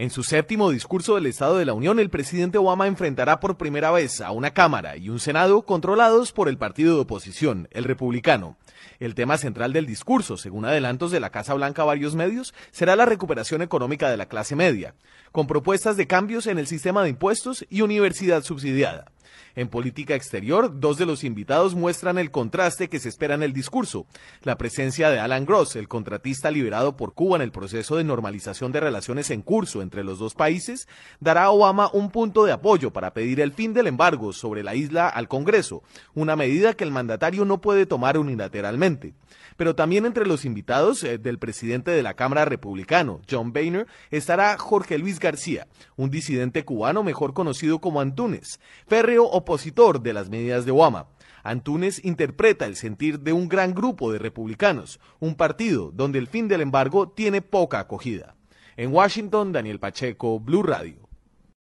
En su séptimo discurso del Estado de la Unión, el presidente Obama enfrentará por primera vez a una Cámara y un Senado controlados por el partido de oposición, el republicano. El tema central del discurso, según adelantos de la Casa Blanca a varios medios, será la recuperación económica de la clase media, con propuestas de cambios en el sistema de impuestos y universidad subsidiada. En política exterior, dos de los invitados muestran el contraste que se espera en el discurso. La presencia de Alan Gross, el contratista liberado por Cuba en el proceso de normalización de relaciones en curso entre los dos países, dará a Obama un punto de apoyo para pedir el fin del embargo sobre la isla al Congreso, una medida que el mandatario no puede tomar unilateralmente. Pero también entre los invitados eh, del presidente de la Cámara Republicano, John Boehner, estará Jorge Luis García, un disidente cubano mejor conocido como Antunes, opositor de las medidas de Obama. Antunes interpreta el sentir de un gran grupo de republicanos, un partido donde el fin del embargo tiene poca acogida. En Washington, Daniel Pacheco, Blue Radio.